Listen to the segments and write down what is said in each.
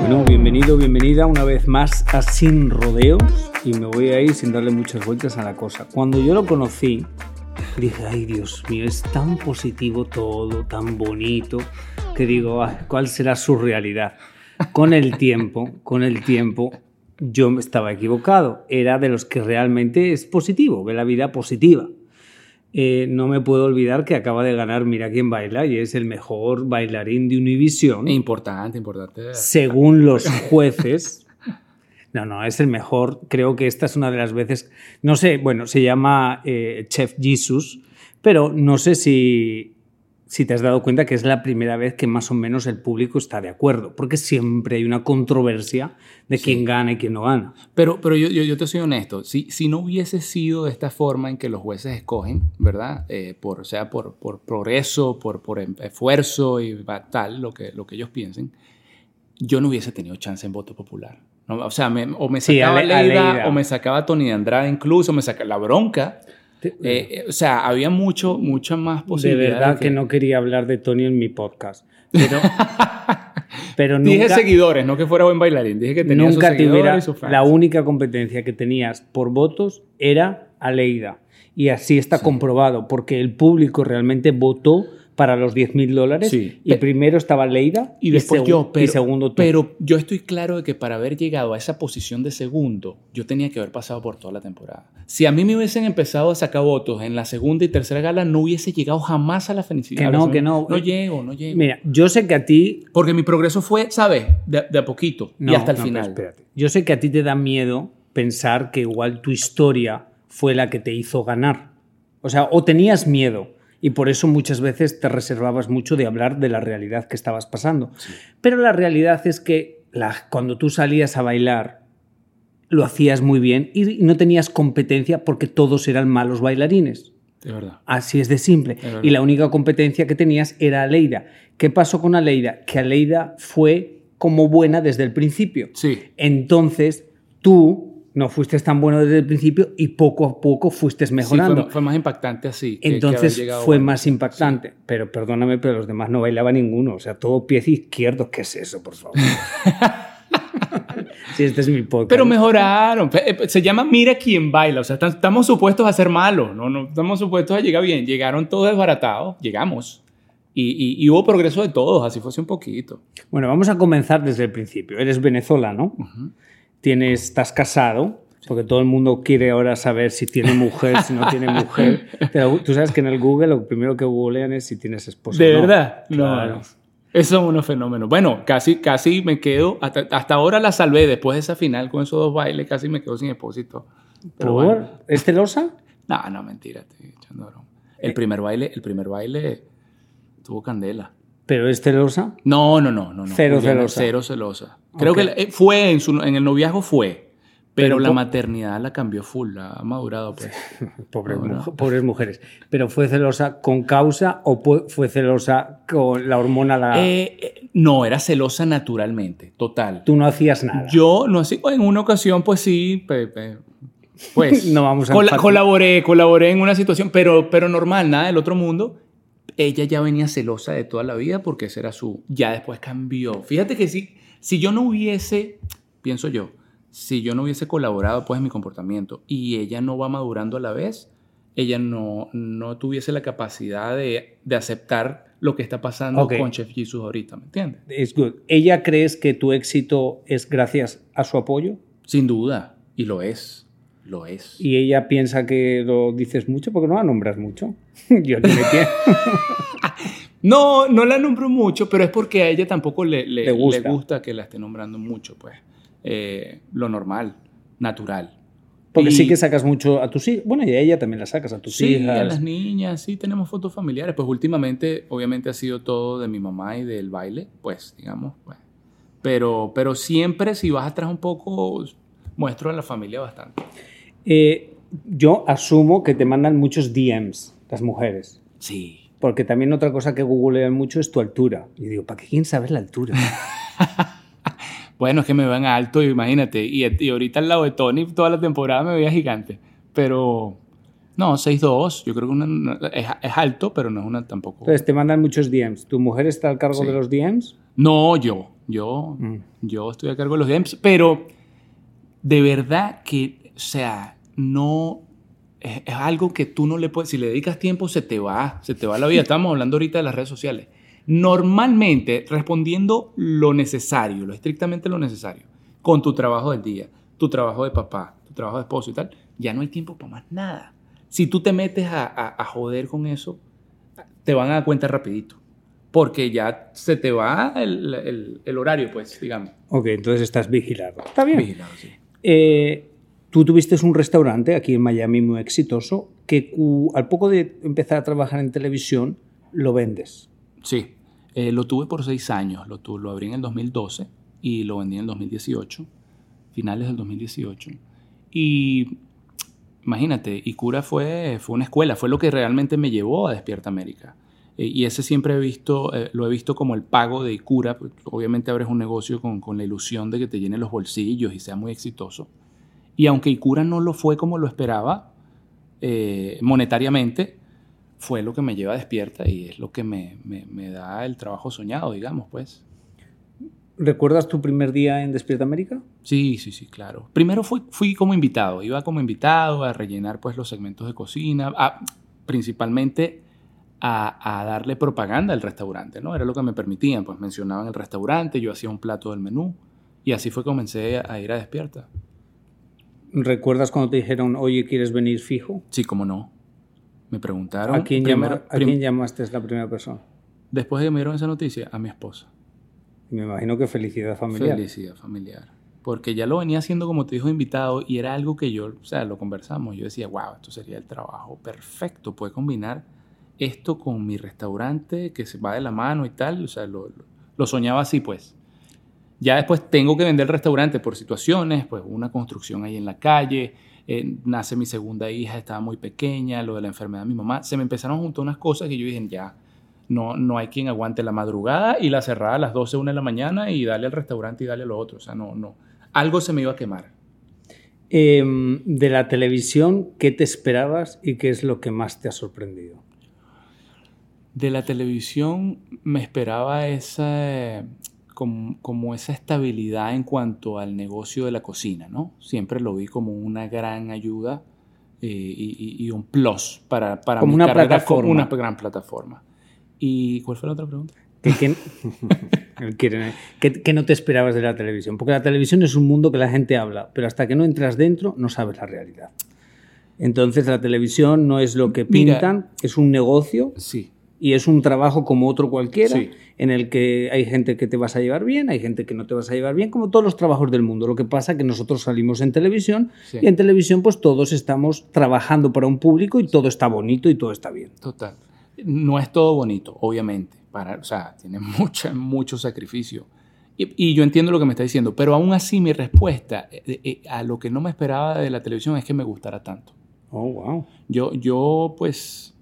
Bueno, bienvenido, bienvenida una vez más a Sin Rodeos y me voy a ir sin darle muchas vueltas a la cosa. Cuando yo lo conocí, dije, ay Dios mío, es tan positivo todo, tan bonito, que digo, "Ay, ¿cuál será su realidad? Con el tiempo, con el tiempo, yo estaba equivocado. Era de los que realmente es positivo, ve la vida positiva. Eh, no me puedo olvidar que acaba de ganar Mira quién baila y es el mejor bailarín de Univision Importante, importante. según los jueces. No, no, es el mejor. Creo que esta es una de las veces. No sé, bueno, se llama eh, Chef Jesus, pero no sé si, si te has dado cuenta que es la primera vez que más o menos el público está de acuerdo, porque siempre hay una controversia de quién gana y quién no gana. Pero, pero yo, yo, yo te soy honesto, si, si no hubiese sido de esta forma en que los jueces escogen, ¿verdad? Eh, por, o sea, por, por progreso, por, por em- esfuerzo y tal, lo que, lo que ellos piensen, yo no hubiese tenido chance en voto popular. No, o sea, me- o me Sí, sacaba Ale- a Leida, Leida. o me sacaba Tony de Andrade incluso, me sacaba la bronca. Eh, eh, o sea, había mucho, mucha más de posibilidad. verdad que... no quería hablar de Tony en mi podcast. Pero, pero Dije nunca, seguidores, no que fuera buen bailarín. Dije que tenía sus nunca te seguidores hubiera. sus fans. La única competencia que tenías por votos era Aleida. Y así está comprobado, porque el público realmente votó para los 10 mil dólares. Sí. Y primero estaba Leida Y después yo, pero, y segundo tú. pero yo estoy claro de que para haber llegado a esa posición de segundo, yo tenía que haber pasado por toda la temporada. Si a mí me hubiesen empezado a sacar votos en la segunda y tercera gala, no hubiese llegado jamás a la felicidad. Que no, que no. No llego, no llego. Mira, yo sé que a ti. Porque mi progreso fue, ¿sabes? De, de a poquito No, y hasta el no, final. espérate. Yo sé que a ti te da miedo pensar que igual tu historia fue la que te hizo ganar. O sea, o tenías miedo y por eso muchas veces te reservabas mucho de hablar de la realidad que estabas pasando. Pero la realidad es que la- cuando tú salías a bailar lo hacías muy bien y no tenías competencia porque todos eran malos bailarines. De verdad. Así es de simple. Y la única competencia que tenías era Aleida. ¿Qué pasó con Aleida? Que Aleida fue como buena desde el principio. Sí. Entonces, tú no fuiste tan bueno desde el principio y poco a poco fuiste Sí, mejorando. fue, fue más impactante así. que Entonces fue más impactante. Pero perdóname, pero los demás no bailaba ninguno. O sea, todo pie izquierdo. ¿Qué es eso, por favor? sí, este es mi podcast. Pero mejoraron. Eh, Se llama Mira quién baila. O sea, estamos supuestos a ser malos. No, no estamos supuestos a llegar bien. Llegaron todos desbaratados. Llegamos. Y, y- y hubo progreso de todos, así fuese un poquito. Bueno, vamos a comenzar desde el principio. Eres venezolano, tienes, estás casado, porque todo el mundo quiere ahora saber si tiene mujer, si no tiene mujer. Pero tú sabes que en el Google lo primero que googlean es si tienes esposo. ¿De no. verdad? No. Claro. Esos son unos fenómenos. Bueno, casi, casi me quedo. Hasta, hasta ahora la salvé. Después de esa final con esos dos bailes, casi me quedo sin expósito. Pero ¿Por? bueno. ¿Es celosa? No, no, mentira. Estoy echando broma. El primer baile, el primer baile tuvo candela. ¿Pero es celosa? No, no, no, no. no. Cero Juliana, celosa. Cero celosa. Creo Ok. que eh, fue en, su, en el noviazgo fue. Pero, Pero la maternidad la cambió full, la ha madurado pues. Pobres, mu- pobres mujeres. ¿Pero fue celosa con causa o fue celosa con la hormona? La... Eh, eh, no, era celosa naturalmente, total. Tú no hacías nada. Yo no sé, en una ocasión pues sí, pe- pe- pues No vamos a enfatizar. colaboré, colaboré en una situación, pero, pero normal, nada del otro mundo. Ella ya venía celosa de toda la vida porque ese era su... Ya después cambió. Fíjate que si, si yo no hubiese, pienso yo, si yo no hubiese colaborado pues en mi comportamiento y ella no va madurando a la vez, ella no, no tuviese la capacidad de, de aceptar lo que está pasando Ok. con Chef Jesus ahorita, ¿me entiendes? Es good. ¿Ella crees que tu éxito es gracias a su apoyo? Sin duda, y lo es, lo es. Y ella piensa que lo dices mucho porque no la nombras mucho. Yo aquí me. No, no la nombro mucho, pero es porque a ella tampoco le, le- Le gusta. le gusta que la esté nombrando mucho, pues. Eh, lo normal, natural. Porque Y- sí que sacas mucho a tus hijos. Bueno, y a ella también la sacas, a tus Sí, a hijas. las niñas, sí, tenemos fotos familiares. Pues últimamente, obviamente, ha sido todo de mi mamá y del baile, pues, digamos, pues. Pero, pero siempre, si vas atrás un poco, muestro a la familia bastante. Eh, yo asumo que te mandan muchos DMs las mujeres. Sí. Porque también otra cosa que googlean mucho es tu altura. Y digo, ¿para qué quieren saber la altura? Bueno, es que me ven alto, imagínate. Y, y ahorita al lado de Tony, toda la temporada me veía gigante. Pero, no, 6'2", yo creo que una- es, es alto, pero no es una tampoco. Entonces te mandan muchos DMs. ¿Tu mujer está al cargo Sí. de los DMs? No, yo, yo, Mm. yo estoy a cargo de los DMs, pero de verdad que, o sea, no, es, es algo que tú no le puedes, si le dedicas tiempo se te va, se te va la vida. Estamos hablando ahorita de las redes sociales. Normalmente, respondiendo lo necesario, lo estrictamente lo necesario, con tu trabajo del día, tu trabajo de papá, tu trabajo de esposo y tal, ya no hay tiempo para más nada. Si tú te metes a, a- a joder con eso, te van a dar cuenta rapidito. Porque ya se te va el, el- el horario, pues, digamos. Ok, entonces estás vigilado. Está bien. Vigilado, sí. Eh, tú tuviste un restaurante aquí en Miami muy exitoso que al poco de empezar a trabajar en televisión lo vendes. Sí, eh, lo tuve por seis años. Lo, lo abrí en el 2012 y lo vendí en el 2018, finales del 2018. Y imagínate, Icura fue, fue una escuela, fue lo que realmente me llevó a Despierta América. Eh, y ese siempre he visto, eh, lo he visto como el pago de Icura. pues, Obviamente abres un negocio con, con la ilusión de que te llene los bolsillos y sea muy exitoso. Y aunque Icura no lo fue como lo esperaba, eh, monetariamente, fue lo que me lleva a despierta y es lo que me, me- me da el trabajo soñado, digamos, pues. ¿Recuerdas tu primer día en Despierta América? Sí, sí, sí, claro. Primero fui, fui como invitado, iba como invitado a rellenar pues los segmentos de cocina, a- principalmente a, a darle propaganda al restaurante, ¿no? Era lo que me permitían, pues mencionaban el restaurante, yo hacía un plato del menú y así fue que comencé a, a ir a despierta. ¿Recuerdas cuando te dijeron, oye, ¿quieres venir fijo? Sí, cómo no. Me preguntaron. ¿A quién, primero- llama- ¿a prim- quién llamaste la primera persona? Después de que me dieron esa noticia, a mi esposa. Me imagino que felicidad familiar. Felicidad familiar. Porque ya lo venía haciendo, como te dijo, invitado y era algo que yo, o sea, lo conversamos. Yo decía, wow, esto sería el trabajo perfecto. Puede combinar esto con mi restaurante que se va de la mano y tal. O sea, lo, lo- lo soñaba así, pues. Ya después tengo que vender el restaurante por situaciones, pues una construcción ahí en la calle, eh, nace mi segunda hija, estaba muy pequeña, lo de la enfermedad de mi mamá. Se me empezaron a juntar unas cosas que yo dije, ya, no, no hay quien aguante la madrugada y la cerrada a las 12, 1 de la mañana y darle al restaurante y darle a lo otro. O sea, no, no. Algo se me iba a quemar. Em, de la televisión, ¿qué te esperabas y qué es lo que más te ha sorprendido? De la televisión me esperaba esa, como, como esa estabilidad en cuanto al negocio de la cocina, ¿no? Siempre lo vi como una gran ayuda eh, y, un plus para, para Como mi una carrera, plataforma. como una gran plataforma. ¿Y cuál fue la otra pregunta? ¿Qué, qué- Él quiere- qué- qué no te esperabas de la televisión? Porque la televisión es un mundo que la gente habla, pero hasta que no entras dentro no sabes la realidad. Entonces la televisión no es lo que Mira. pintan, es un negocio Sí, y es un trabajo como otro cualquiera, Sí. en el que hay gente que te vas a llevar bien, hay gente que no te vas a llevar bien, como todos los trabajos del mundo. Lo que pasa es que nosotros salimos en televisión Sí. y en televisión pues todos estamos trabajando para un público y todo está bonito y todo está bien. total. No es todo bonito, obviamente. Para, o sea, tiene mucha, mucho sacrificio. Y, y yo entiendo lo que me está diciendo, pero aún así mi respuesta eh, eh, a lo que no me esperaba de la televisión es que me gustara tanto. Oh, wow. Yo, yo pues,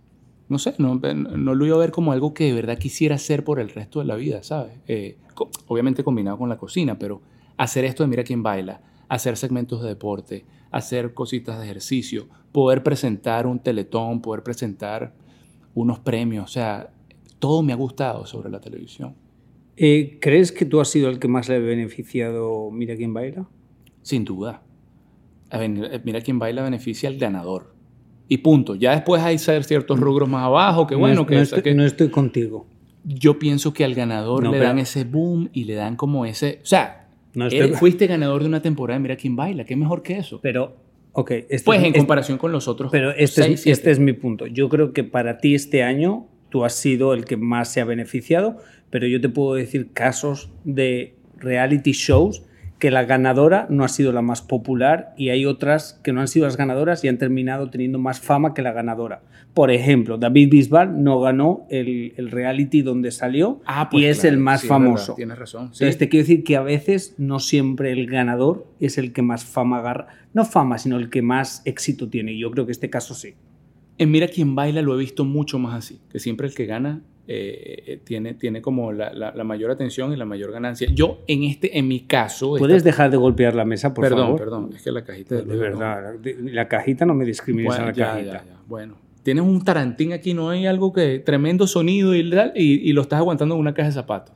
no sé, no, no lo iba a ver como algo que de verdad quisiera hacer por el resto de la vida, ¿sabes? Eh, obviamente combinado con la cocina, pero hacer esto de Mira quién baila, hacer segmentos de deporte, hacer cositas de ejercicio, poder presentar un teletón, poder presentar unos premios, o sea, todo me ha gustado sobre la televisión. Eh, ¿Crees que tú has sido el que más le ha beneficiado Mira quién baila? Sin duda. A ver, Mira quién baila beneficia al ganador. Y punto. Ya después hay ciertos rubros más abajo, que bueno, no, que, no estoy, que- no estoy contigo. yo pienso que al ganador No, le dan ese boom y le dan como ese, o sea, No eres- estoy- fuiste ganador de una temporada, mira quién baila, qué mejor que eso. Pero, ok. Este Pues es- en este- comparación con los otros. Pero este, seis, es, siete. este es mi punto. Yo creo que para ti este año tú has sido el que más se ha beneficiado, pero yo te puedo decir casos de reality shows que la ganadora no ha sido la más popular y hay otras que no han sido las ganadoras y han terminado teniendo más fama que la ganadora. Por ejemplo, David Bisbal no ganó el, el reality donde salió Ah, pues y es claro, el más sí, famoso. verdad, tienes razón. sí. Entonces te quiero decir que a veces no siempre el ganador es el que más fama agarra, no fama, sino el que más éxito tiene. Y yo creo que este caso sí. En Mira quién baila lo he visto mucho más así, que siempre el que gana eh, eh, tiene, tiene como la, la- la mayor atención y la mayor ganancia. Yo en este, en mi caso, ¿Puedes esta- dejar de golpear la mesa, por perdón, favor? perdón, es que la cajita De, del- verdad, de- la cajita no me discrimines Bueno, a la ya, cajita. ya, ya. Bueno, tienes un tarantín aquí, no hay algo que tremendo sonido y, y, y lo estás aguantando en una caja de zapatos.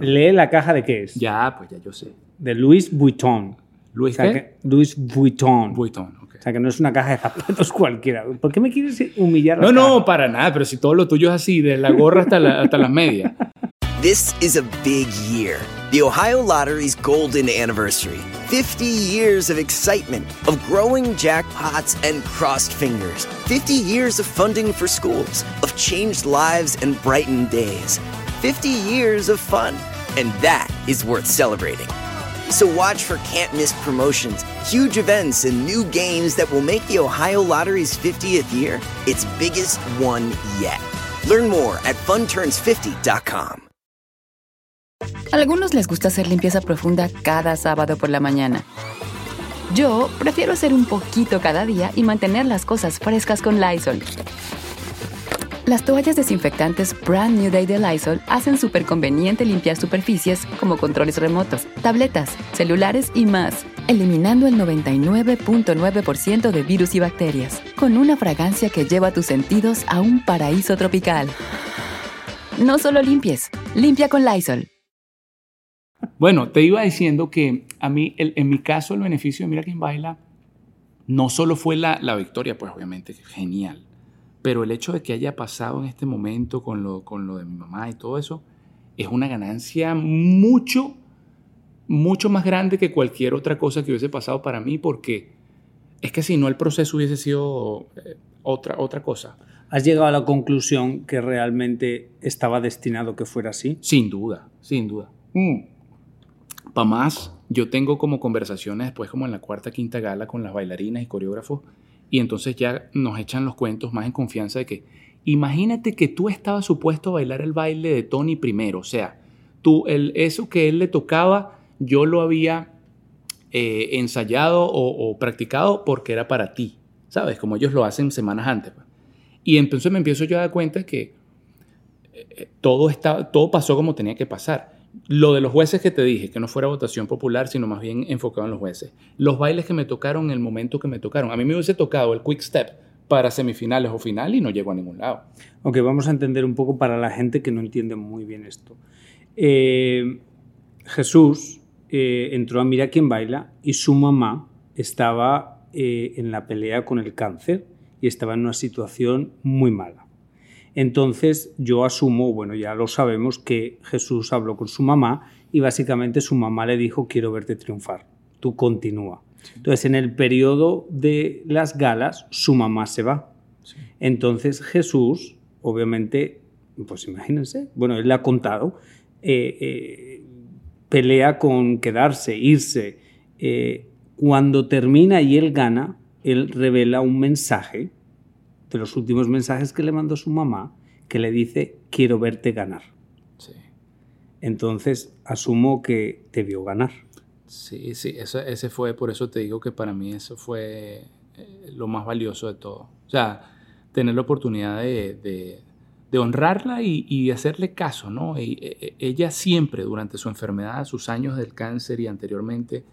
Lee la caja de qué es. Ya, pues ya yo sé. De Louis Vuitton. O Luis sea, qué? Louis Vuitton. Vuitton, ok. O sea, que no es una caja de zapatos cualquiera. ¿Por qué me quieres humillar? No, no, para nada, pero si todo lo tuyo es así, de la gorra hasta, la- hasta las medias. This is a big year. The Ohio Lottery's golden anniversary. 50 years of excitement, of growing jackpots and crossed fingers. 50 years of funding for schools, of changed lives and brightened days. 50 years of fun. And that is worth celebrating. So watch for can't miss promotions, huge events, and new games that will make the Ohio Lottery's 50th year its biggest one yet. Learn more at funturns50.com. Algunos les gusta hacer limpieza profunda cada sábado por la mañana. Yo prefiero hacer un poquito cada día y mantener las cosas frescas con Lysol. Las toallas desinfectantes Brand New Day de Lysol hacen súper conveniente limpiar superficies como controles remotos, tabletas, celulares y más, eliminando el 99.9% de virus y bacterias, con una fragancia que lleva tus sentidos a un paraíso tropical. No solo limpies, limpia con Lysol. Bueno, te iba diciendo que a mí, en mi caso, el beneficio de Mira quién baila no solo fue la, la victoria, pues obviamente, genial, pero el hecho de que haya pasado en este momento con lo, con lo de mi mamá y todo eso, es una ganancia mucho, mucho más grande que cualquier otra cosa que hubiese pasado para mí, porque es que si no el proceso hubiese sido eh, otra, otra cosa. ¿Has llegado a la conclusión que realmente estaba destinado que fuera así? Sin duda, sin duda. Para más, yo tengo como conversaciones después como en la cuarta, quinta gala con las bailarinas y coreógrafos y entonces ya nos echan los cuentos más en confianza de que imagínate que tú estabas supuesto a bailar el baile de Tony primero, o sea, tú, el, eso que él le tocaba, yo lo había eh, ensayado o, practicado porque era para ti, ¿sabes? Como ellos lo hacen semanas antes. pues. Y entonces me empiezo yo a dar cuenta que eh, todo, está, todo pasó como tenía que pasar. Lo de los jueces que te dije, que no fuera votación popular, sino más bien enfocado en los jueces. Los bailes que me tocaron en el momento que me tocaron. A mí me hubiese tocado el quick step para semifinales o final y no llego a ningún lado. Ok, vamos a entender un poco para la gente que no entiende muy bien esto. Eh, Jesús eh, entró a Mira quién baila y su mamá estaba eh, en la pelea con el cáncer y estaba en una situación muy mala. Entonces yo asumo, bueno, ya lo sabemos, que Jesús habló con su mamá y básicamente su mamá le dijo, quiero verte triunfar, tú continúa. Entonces en el periodo de las galas, su mamá se va. Entonces Jesús, obviamente, pues imagínense, bueno, él le ha contado, eh, eh, pelea con quedarse, irse. Eh, cuando termina y él gana, él revela un mensaje de los últimos mensajes que le mandó su mamá, que le dice, quiero verte ganar. Sí, Entonces, asumo que te vio ganar. sí, sí eso- ese fue, por eso te digo que para mí eso fue eh, lo más valioso de todo. O sea, tener la oportunidad de, de- de honrarla y, y hacerle caso, ¿no? Y, eh, ella siempre, durante su enfermedad, sus años del cáncer y anteriormente,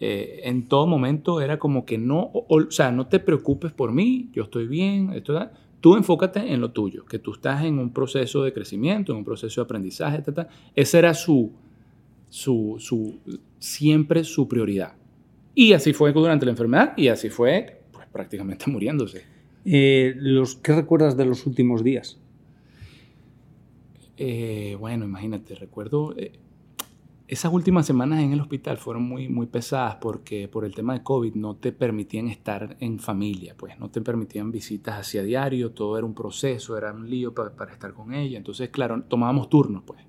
eh, en todo momento era como que no, o, o sea, no te preocupes por mí, yo estoy bien, esto, tú enfócate en lo tuyo, que tú estás en un proceso de crecimiento, en un proceso de aprendizaje, ta, ta. esa era su, su, su, siempre su prioridad. Y así fue durante la enfermedad y así fue pues, prácticamente muriéndose. Eh, los, ¿Qué recuerdas de los últimos días? Eh, bueno, imagínate, recuerdo eh, esas últimas semanas en el hospital fueron muy, muy pesadas porque por el tema de COVID no te permitían estar en familia, pues no te permitían visitas hacia diario, todo era un proceso, era un lío para, estar con ella. Entonces, claro, tomábamos turnos, pues.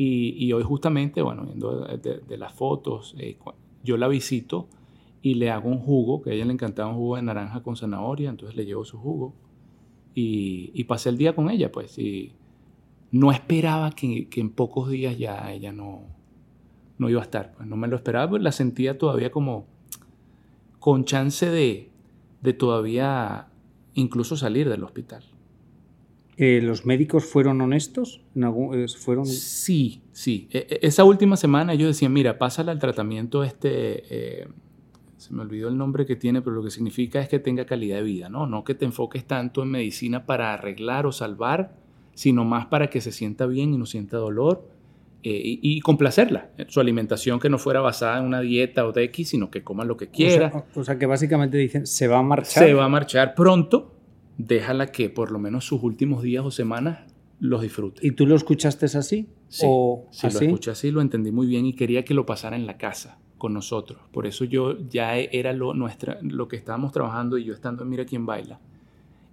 Y, hoy justamente, bueno, viendo de, las fotos, eh, yo la visito y le hago un jugo, que a ella le encantaba un jugo de naranja con zanahoria, entonces le llevo su jugo y, y pasé el día con ella, pues. Y no esperaba que, que en pocos días ya ella no, no iba a estar. Pues no me lo esperaba, pues la sentía todavía como con chance de, de todavía incluso salir del hospital. Eh, ¿Los médicos fueron honestos? ¿En algún, fueron... Sí, sí. E, e, esa última semana ellos decían, mira, pásale al tratamiento este, eh, se me olvidó el nombre que tiene, pero lo que significa es que tenga calidad de vida, ¿no? No que te enfoques tanto en medicina para arreglar o salvar, sino más para que se sienta bien y no sienta dolor y, y, complacerla. Su alimentación que no fuera basada en una dieta o de X, sino que coma lo que quiera. O sea, o sea, que básicamente dicen, se va a marchar. Se va a marchar pronto, déjala que por lo menos sus últimos días o semanas los disfrute. ¿Y tú lo escuchaste así? Sí, ¿O sí así? lo escuché así, lo entendí muy bien y quería que lo pasara en la casa con nosotros. Por eso yo ya era lo, nuestra, lo que estábamos trabajando y yo estando en Mira quién baila,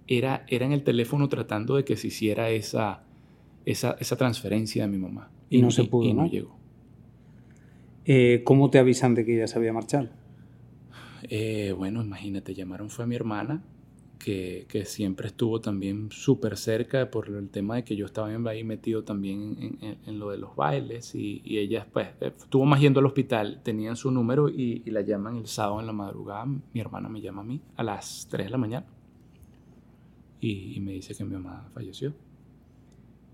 era, era en el teléfono tratando de que se hiciera esa, esa, esa transferencia de mi mamá. Y no se pudo, y no ¿no? llegó. Eh, ¿Cómo te avisan de que ella se había marchado? Eh, bueno, imagínate, llamaron fue a mi hermana, que, que siempre estuvo también súper cerca por el tema de que yo estaba ahí metido también en, en, en lo de los bailes y, y, ella pues estuvo más yendo al hospital, tenían su número y, y, la llaman el sábado en la madrugada, mi hermana me llama a mí a las 3 de la mañana y, y me dice que mi mamá falleció.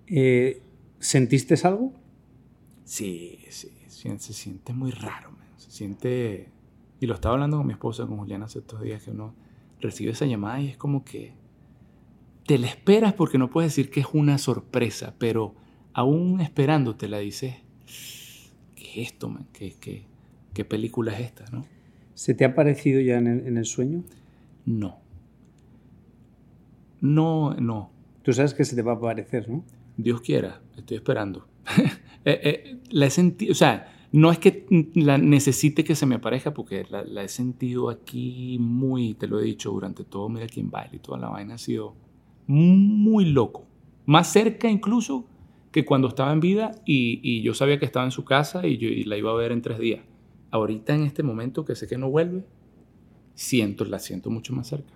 Eh, ¿Sentiste algo? Sí, sí, se siente muy raro, man. se siente... Y lo estaba hablando con mi esposa, con Juliana, hace estos días que uno recibe esa llamada y es como que te la esperas porque no puedes decir que es una sorpresa, pero aún esperándote la dices, ¿qué es esto, man? ¿Qué, qué, qué película es esta, no? ¿Se te ha parecido ya en el, en el sueño? No. No, no. Tú sabes que se te va a aparecer, ¿no? Dios quiera, estoy esperando. eh, eh, la he sentido, o sea, no es que la necesite que se me aparezca, porque la, he sentido aquí muy, te lo he dicho, durante todo Mira quién baila y toda la vaina ha sido muy loco. Más cerca incluso que cuando estaba en vida y, yo sabía que estaba en su casa y, yo, la iba a ver en tres días. Ahorita en este momento que sé que no vuelve, siento, la siento mucho más cerca.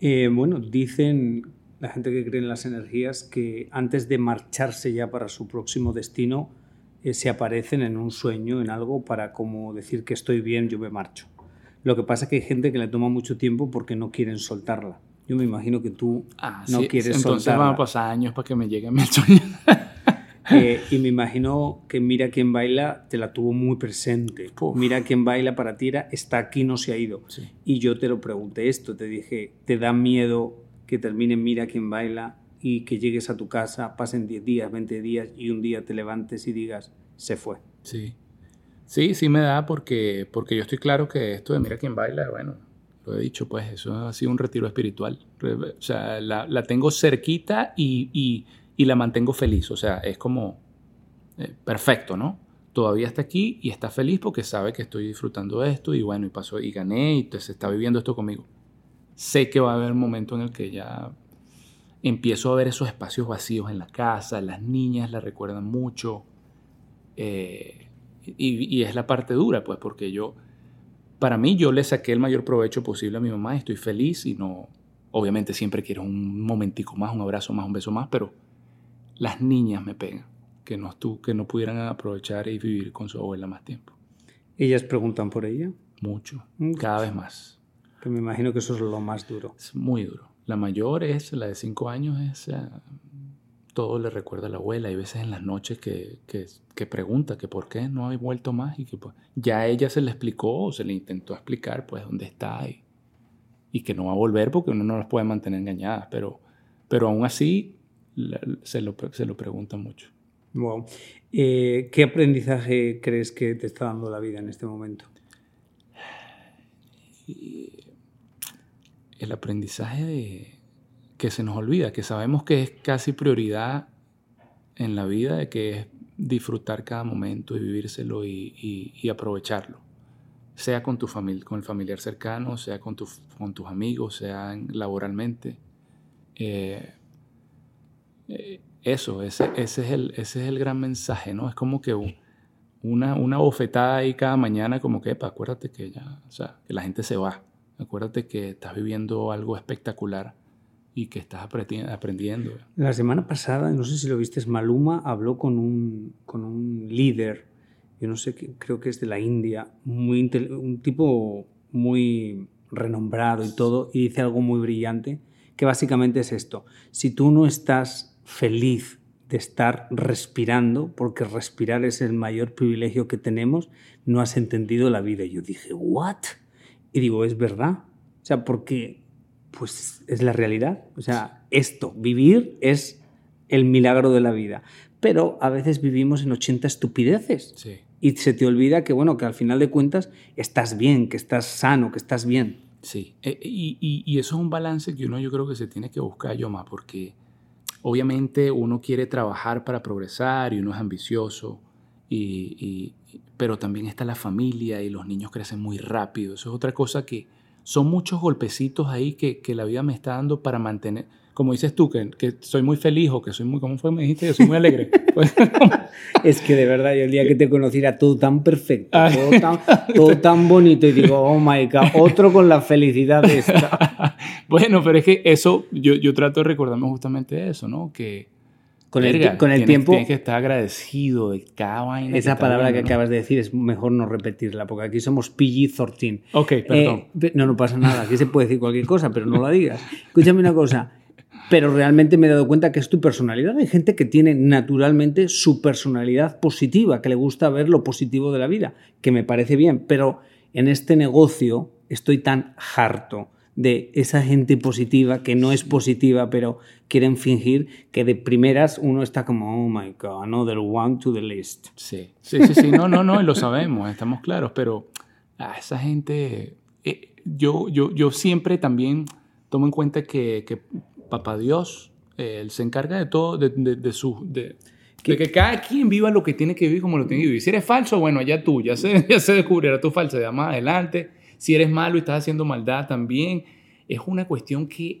Eh, bueno, dicen la gente que cree en las energías que antes de marcharse ya para su próximo destino, eh, se aparecen en un sueño, en algo, para como decir que estoy bien, yo me marcho. Lo que pasa es que hay gente que le toma mucho tiempo porque no quieren soltarla. Yo me imagino que tú ah, no sí, quieres entonces soltarla. van a pasar años para que me llegue mi sueño. eh, y me imagino que Mira quién baila te la tuvo muy presente. Uf. Mira quién baila para ti era, está aquí, no se ha ido. Sí. Y yo te lo pregunté esto, te dije, ¿te da miedo que termine Mira quién baila y que llegues a tu casa, pasen 10 días, 20 días y un día te levantes y digas, se fue? Sí. Sí, sí me da porque, porque yo estoy claro que esto de Mira quién baila, bueno, lo he dicho, pues eso ha sido un retiro espiritual. O sea, la, la tengo cerquita y, y, y, la mantengo feliz. O sea, es como eh, perfecto, ¿no? Todavía está aquí y está feliz porque sabe que estoy disfrutando esto y bueno, y pasó y gané y entonces está viviendo esto conmigo. Sé que va a haber un momento en el que ya empiezo a ver esos espacios vacíos en la casa, las niñas la recuerdan mucho. Eh, y, y, es la parte dura, pues, porque yo, para mí, yo le saqué el mayor provecho posible a mi mamá estoy feliz y no, obviamente siempre quiero un momentico más, un abrazo más, un beso más, pero las niñas me pegan, que no, tú, que no pudieran aprovechar y vivir con su abuela más tiempo. ¿Ellas preguntan por ella? Mucho, cada vez más. Que me imagino que eso es lo más duro. Es muy duro. La mayor es, la de cinco años, es... Uh, todo le recuerda a la abuela. Hay veces en las noches que, que, que, pregunta que por qué no ha vuelto más y que pues, ya ella se le explicó o se le intentó explicar pues dónde está y, y que no va a volver porque uno no las puede mantener engañadas. Pero, pero aún así la, se, lo, se lo pregunta mucho. Wow. Eh, ¿Qué aprendizaje crees que te está dando la vida en este momento? El aprendizaje que se nos olvida, que sabemos que es casi prioridad en la vida, de que es disfrutar cada momento y vivírselo y, aprovecharlo. Sea con tu familia, con el familiar cercano, sea con, con tus amigos, sea laboralmente. Eh, eh, eso, ese, ese, es el, ese es el gran mensaje, ¿no? Es como que una, una bofetada ahí cada mañana, como que, acuérdate que ya, o sea, que la gente se va. Acuérdate que estás viviendo algo espectacular y que estás aprendiendo. La semana pasada, no sé si lo viste, Maluma habló con un, con un líder, yo no sé, creo que es de la India, muy un tipo muy renombrado y todo, y dice algo muy brillante, que básicamente es esto, si tú no estás feliz de estar respirando, porque respirar es el mayor privilegio que tenemos, no has entendido la vida. Y yo dije, ¿what? Y digo, es verdad. O sea, porque pues es la realidad. O sea, esto, vivir es el milagro de la vida. Pero a veces vivimos en 80 estupideces. Y se te olvida que, bueno, que al final de cuentas estás bien, que estás sano, que estás bien. Sí, e, y, y, eso es un balance que uno yo creo que se tiene que buscar, yo más, porque obviamente uno quiere trabajar para progresar y uno es ambicioso, y, pero también está la familia y los niños crecen muy rápido. Eso es otra cosa que son muchos golpecitos ahí que, que la vida me está dando para mantener, como dices tú, que, que, soy muy feliz o que soy muy, ¿cómo fue? Me dijiste que soy muy alegre. es que de verdad, yo el día que te conocí era todo tan perfecto, todo tan, todo tan, bonito y digo, oh my God, otro con la felicidad de esta. bueno, pero es que eso, yo, yo trato de recordarme justamente eso, ¿no? Que, con el, con el tiempo. Tienes que estar agradecido de cada vaina. Esa palabra que acabas de decir es mejor no repetirla, porque aquí somos PG-13. Ok, perdón. Eh, no, no pasa nada. Aquí se puede decir cualquier cosa, pero no la digas. Escúchame una cosa. Pero realmente me he dado cuenta que es tu personalidad. Hay gente que tiene naturalmente su personalidad positiva, que le gusta ver lo positivo de la vida, que me parece bien. Pero en este negocio estoy tan harto de esa gente positiva que no es positiva, pero quieren fingir que de primeras uno está como, oh my God, another one to the list. Sí, sí, sí, sí. no, no, no, lo sabemos, estamos claros, pero a esa gente, eh, yo, yo, yo siempre también tomo en cuenta que, que Papá Dios, él se encarga de todo, de, de, su... De, que, que cada quien viva lo que tiene que vivir como lo tiene que vivir. Si eres falso, bueno, allá tú, ya se, ya se descubrirá tu falsedad más adelante si eres malo y estás haciendo maldad también. Es una cuestión que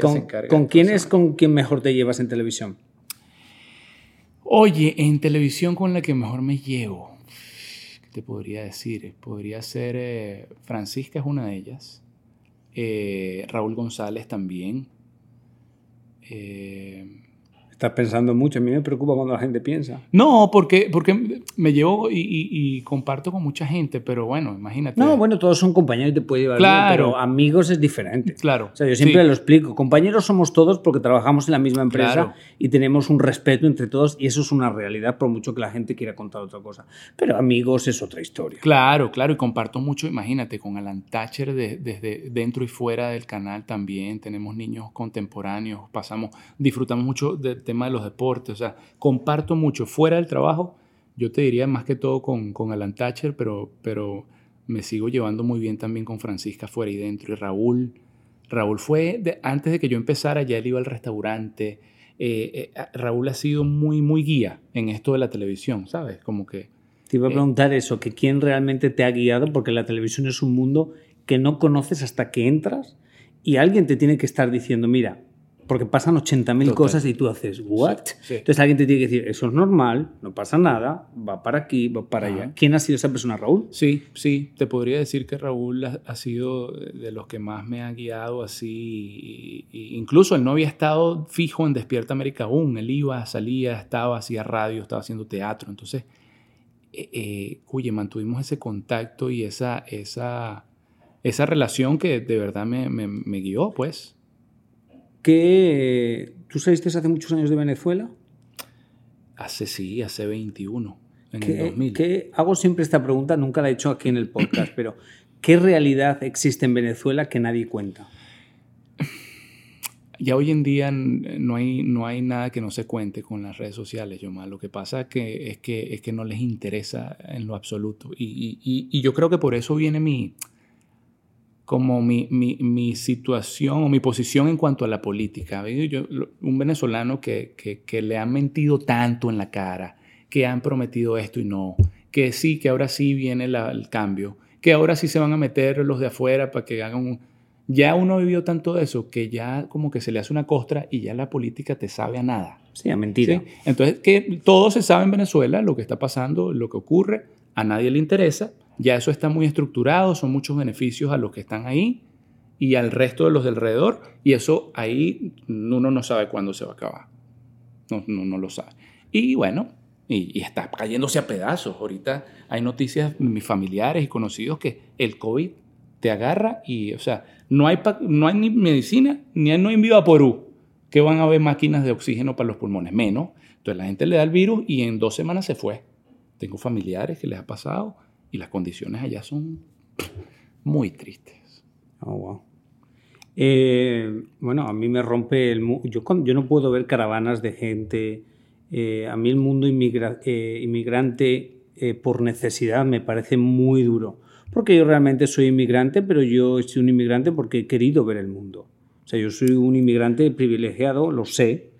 ¿Con, ¿con quién es con quien mejor te llevas en televisión? Oye, en televisión con la que mejor me llevo, ¿qué te podría decir? Podría ser eh, Francisca es una de ellas, eh, Raúl González también. Eh, Estás pensando mucho. A mí me preocupa cuando la gente piensa. No, porque, porque me llevo y, comparto con mucha gente, pero bueno, imagínate. No, bueno, todos son compañeros y te puede llevar claro. pero amigos es diferente. Claro. O sea, yo siempre lo explico. Compañeros somos todos porque trabajamos en la misma empresa y tenemos un respeto entre todos y eso es una realidad por mucho que la gente quiera contar otra cosa. Pero amigos es otra historia. Claro, claro. Y comparto mucho, imagínate, con Alan Thatcher desde dentro y fuera del canal también. Tenemos niños contemporáneos, pasamos, disfrutamos mucho de tema de los deportes, o sea, comparto mucho fuera del trabajo, yo te diría más que todo con, con Alan Thatcher, pero, pero me sigo llevando muy bien también con Francisca fuera y dentro, y Raúl. Raúl fue, antes de que yo empezara, ya él iba al restaurante. Eh, eh, Raúl ha sido muy, muy guía en esto de la televisión, ¿sabes? Como que Te iba a preguntar eso, que quién realmente te ha guiado, porque la televisión es un mundo que no conoces hasta que entras y alguien te tiene que estar diciendo, mira, porque pasan 80.000 cosas y tú haces, ¿what? Entonces alguien te tiene que decir, eso es normal, no pasa nada, va para aquí, va para allá. ¿Quién ha sido esa persona, Raúl? Sí, sí, te podría decir que Raúl ha, sido de los que más me ha guiado así. incluso él no había estado fijo en Despierta América aún, él iba, salía, estaba, hacía radio, estaba haciendo teatro. Entonces, eh, eh, oye, mantuvimos ese contacto y esa, esa, esa relación que de verdad me, me, me guió, pues que tú saliste hace muchos años de Venezuela. Hace sí, hace 21, en el 2000. ¿qué, hago siempre esta pregunta, nunca la he hecho aquí en el podcast, pero ¿qué realidad existe en Venezuela que nadie cuenta? Ya hoy en día no hay, no hay nada que no se cuente con las redes sociales, yo más. Lo que pasa que, es, que, es que no les interesa en lo absoluto. y, y yo creo que por eso viene mi, como mi, mi, mi, situación o mi posición en cuanto a la política. Yo, un venezolano que, que, que, le han mentido tanto en la cara, que han prometido esto y no, que sí, que ahora sí viene el cambio, que ahora sí se van a meter los de afuera para que hagan un... Ya uno ha vivido tanto de eso que ya como que se le hace una costra y ya la política te sabe a nada. Sí, a mentira. Entonces, que todo se sabe en Venezuela, lo que está pasando, lo que ocurre, a nadie le interesa ya eso está muy estructurado, son muchos beneficios a los que están ahí y al resto de los de alrededor, y eso ahí uno no sabe cuándo se va a acabar. No, no, lo sabe. Y bueno, y, está cayéndose a pedazos. Ahorita hay noticias de mis familiares y conocidos que el COVID te agarra y, o sea, no hay, no hay ni medicina, ni hay, no hay en Porú que van a haber máquinas de oxígeno para los pulmones, menos. Entonces la gente le da el virus y en dos semanas se fue. Tengo familiares que les ha pasado y las condiciones allá son muy tristes. Oh, wow. Eh, bueno, a mí me rompe el... Yo, yo no puedo ver caravanas de gente. Eh, a mí el mundo eh, inmigrante por necesidad me parece muy duro. Porque yo realmente soy inmigrante, pero yo soy un inmigrante porque he querido ver el mundo. O sea, yo soy un inmigrante privilegiado, lo sé,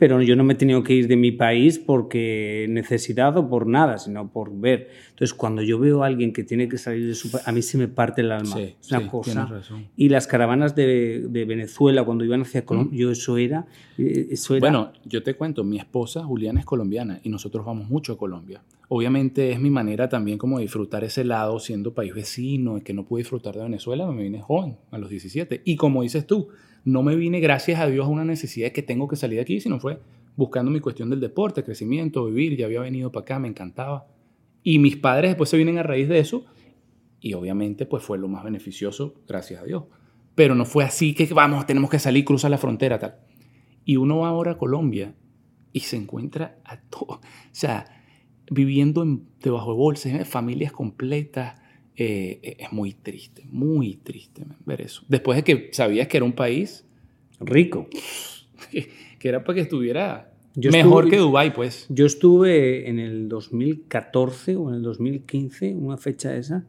pero yo no me he tenido que ir de mi país porque necesidad o por nada, sino por ver. Entonces, cuando yo veo a alguien que tiene que salir de su país, a mí se me parte el alma. Sí, es una cosa. Y las caravanas de, de, Venezuela, cuando iban hacia Colombia, yo eso era, eh, eso era... Bueno, yo te cuento, mi esposa Juliana es colombiana y nosotros vamos mucho a Colombia. Obviamente es mi manera también como de disfrutar ese lado siendo país vecino, que no pude disfrutar de Venezuela, me vine joven, a los 17. Y como dices tú, no me vine, gracias a Dios, a una necesidad que tengo que salir de aquí, sino fue buscando mi cuestión del deporte, crecimiento, vivir. Ya había venido para acá, me encantaba. Y mis padres después se vienen a raíz de eso y obviamente pues fue lo más beneficioso, gracias a Dios. Pero no fue así que vamos, tenemos que salir, cruzar la frontera, tal. Y uno va ahora a Colombia y se encuentra a todo, o sea, viviendo en, debajo de bolsas, familias completas, eh, es muy triste, muy triste ver eso. Después de que sabías que era un país rico, que, era para que estuviera mejor que Dubái, pues. Yo estuve en el 2014 o en el 2015, una fecha esa,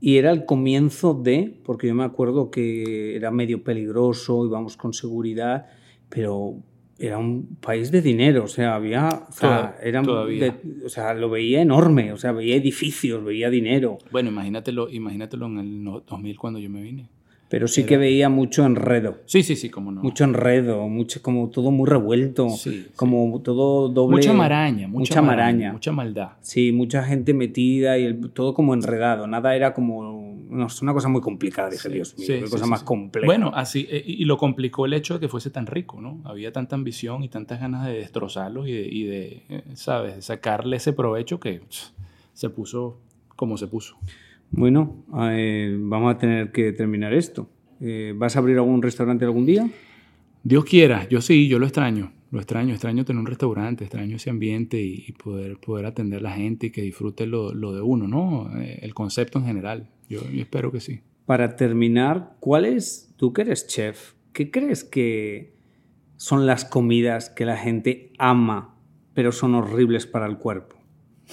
y era el comienzo de, porque yo me acuerdo que era medio peligroso, íbamos con seguridad, pero era un país de dinero, o sea, había, o sea, o sea, lo veía enorme, o sea, veía edificios, veía dinero. Bueno, imagínatelo, imagínatelo en el 2000 cuando yo me vine. Pero sí que veía mucho enredo. Sí, sí, sí, como no. Mucho enredo, mucho, como todo muy revuelto, como todo doble. Mucha maraña, mucha, maraña, Mucha maldad. Sí, mucha gente metida y todo como enredado. Nada era como. No, es una cosa muy complicada, dije Dios mío, una cosa más compleja. Bueno, así, eh, y lo complicó el hecho de que fuese tan rico, ¿no? Había tanta ambición y tantas ganas de destrozarlos y de, y de eh, ¿sabes?, sacarle ese provecho que se puso como se puso. Bueno, eh, vamos a tener que terminar esto. Eh, ¿Vas a abrir algún restaurante algún día? Dios quiera, yo sí, yo lo extraño. Lo extraño, extraño tener un restaurante, extraño ese ambiente y, poder, poder atender a la gente y que disfrute lo, lo de uno, ¿no? Eh, el concepto en general. Yo, espero que sí. Para terminar, ¿cuál es, tú que eres chef, qué crees que son las comidas que la gente ama, pero son horribles para el cuerpo?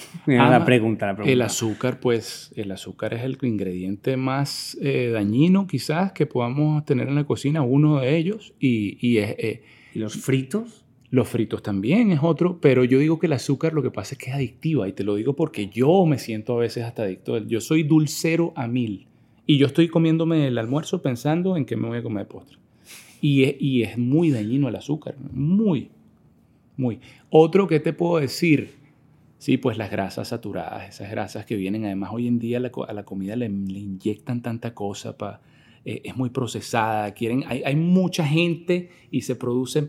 la, pregunta, El azúcar, pues, el azúcar es el ingrediente más eh, dañino quizás que podamos tener en la cocina, uno de ellos, y, y es... Eh, ¿Y los fritos? Los fritos también es otro, pero yo digo que el azúcar lo que pasa es que es adictiva y te lo digo porque yo me siento a veces hasta adicto. Yo soy dulcero a mil y yo estoy comiéndome el almuerzo pensando en que me voy a comer postre. Y es, y es muy dañino el azúcar, muy, muy. Otro que te puedo decir, sí, pues las grasas saturadas, esas grasas que vienen, además hoy en día a la, a la comida le, le, inyectan tanta cosa, pa, eh, es muy procesada, quieren, hay, hay mucha gente y se produce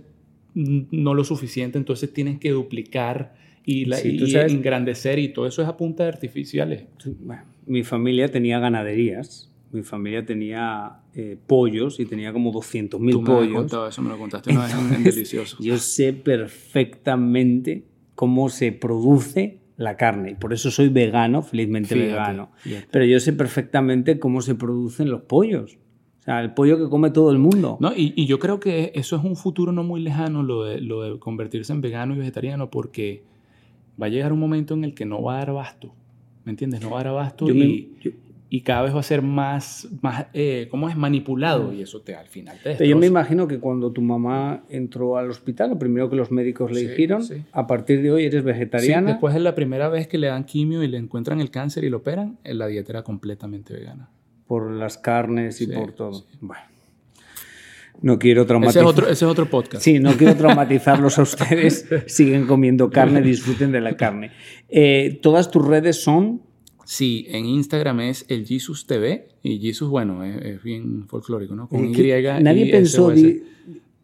no lo suficiente, entonces tienen que duplicar y, la, sí, y engrandecer y todo eso es a punta de artificiales. Bueno, mi familia tenía ganaderías, mi familia tenía eh, pollos y tenía como 200 mil pollos. Me contado eso, me lo contaste una vez Delicioso. Yo sé perfectamente cómo se produce la carne y por eso soy vegano, felizmente fíjate, vegano. Fíjate. Pero yo sé perfectamente cómo se producen los pollos. O sea, el pollo que come todo el mundo. No, y, y, yo creo que eso es un futuro no muy lejano, lo de, lo de convertirse en vegano y vegetariano, porque va a llegar un momento en el que no va a dar abasto. ¿Me entiendes? No va a dar abasto yo y, me, yo, y, cada vez va a ser más, más eh, ¿cómo es? Manipulado y eso te, al final te yo me imagino que cuando tu mamá entró al hospital, lo primero que los médicos le sí, dijeron, sí. a partir de hoy eres vegetariana. Sí, después de la primera vez que le dan quimio y le encuentran el cáncer y lo operan, la dieta era completamente vegana por las carnes y por todo. Bueno. No quiero traumatizar. Ese es, otro, ese es otro podcast. Sí, no quiero traumatizarlos a ustedes. Siguen comiendo carne, disfruten de la carne. Eh, ¿Todas tus redes son? Sí, en Instagram es el Jesus TV. Y Jesus, bueno, es, es bien folclórico, ¿no? Con Y. Nadie y pensó, di,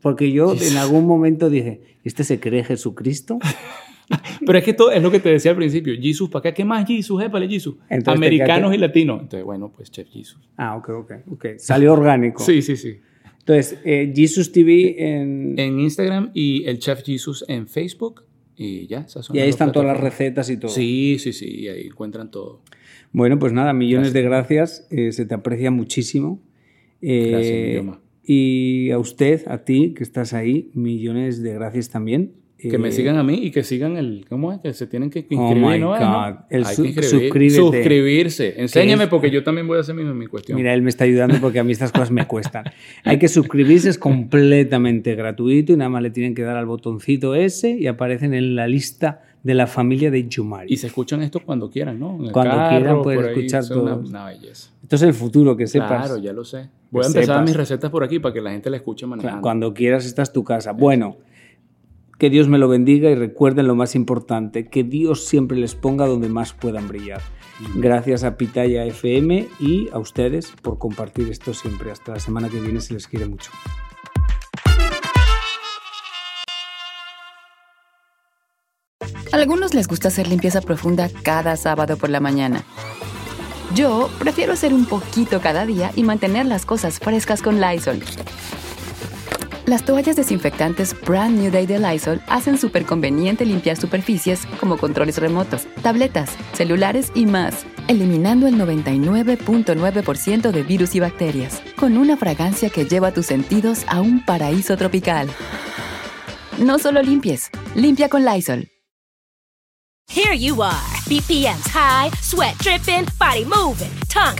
porque yo en algún momento dije, ¿este se cree Jesucristo? Pero es que todo, es lo que te decía al principio. Jesus, ¿para qué? ¿Qué más Jesus? Épale, Jesus. Entonces, Americanos y latinos. Entonces, bueno, pues Chef Jesus. Ah, ok, ok. okay. Salió orgánico. sí, sí, sí. Entonces, eh, Jesus TV en... En Instagram y el Chef Jesus en Facebook. Y ya, esas son Y ahí están todas las recetas y todo. Sí, sí, sí. Y ahí encuentran todo. Bueno, pues nada, millones gracias. de gracias. Eh, se te aprecia muchísimo. Eh, gracias, idioma. Y a usted, a ti, que estás ahí, millones de gracias también. Que eh, me sigan a mí y que sigan el. ¿Cómo es? Que se tienen que inscribir, oh my ¿no? God. ¿no? El Hay su que inscribir, suscribirse. Enséñame es? porque yo también voy a hacer mi, mi, cuestión. Mira, él me está ayudando porque a mí estas cosas me cuestan. Hay que suscribirse, es completamente gratuito y nada más le tienen que dar al botoncito ese y aparecen en la lista de la familia de Yumari. Y se escuchan esto cuando quieran, ¿no? cuando carro, quieran pueden escuchar todo. Una, una, belleza. Esto es el futuro, que sepas. Claro, ya lo sé. Voy a empezar sepas. mis recetas por aquí para que la gente la escuche manejando. Cuando quieras, esta es tu casa. Bueno. Que Dios me lo bendiga y recuerden lo más importante, que Dios siempre les ponga donde más puedan brillar. Gracias a Pitaya FM y a ustedes por compartir esto siempre. Hasta la semana que viene, se les quiere mucho. A algunos les gusta hacer limpieza profunda cada sábado por la mañana. Yo prefiero hacer un poquito cada día y mantener las cosas frescas con Lysol. Las toallas desinfectantes Brand New Day de Lysol hacen súper conveniente limpiar superficies como controles remotos, tabletas, celulares y más, eliminando el 99.9% de virus y bacterias, con una fragancia que lleva tus sentidos a un paraíso tropical. No solo limpies, limpia con Lysol. Here you are, BPMs high, sweat dripping, body moving, tongue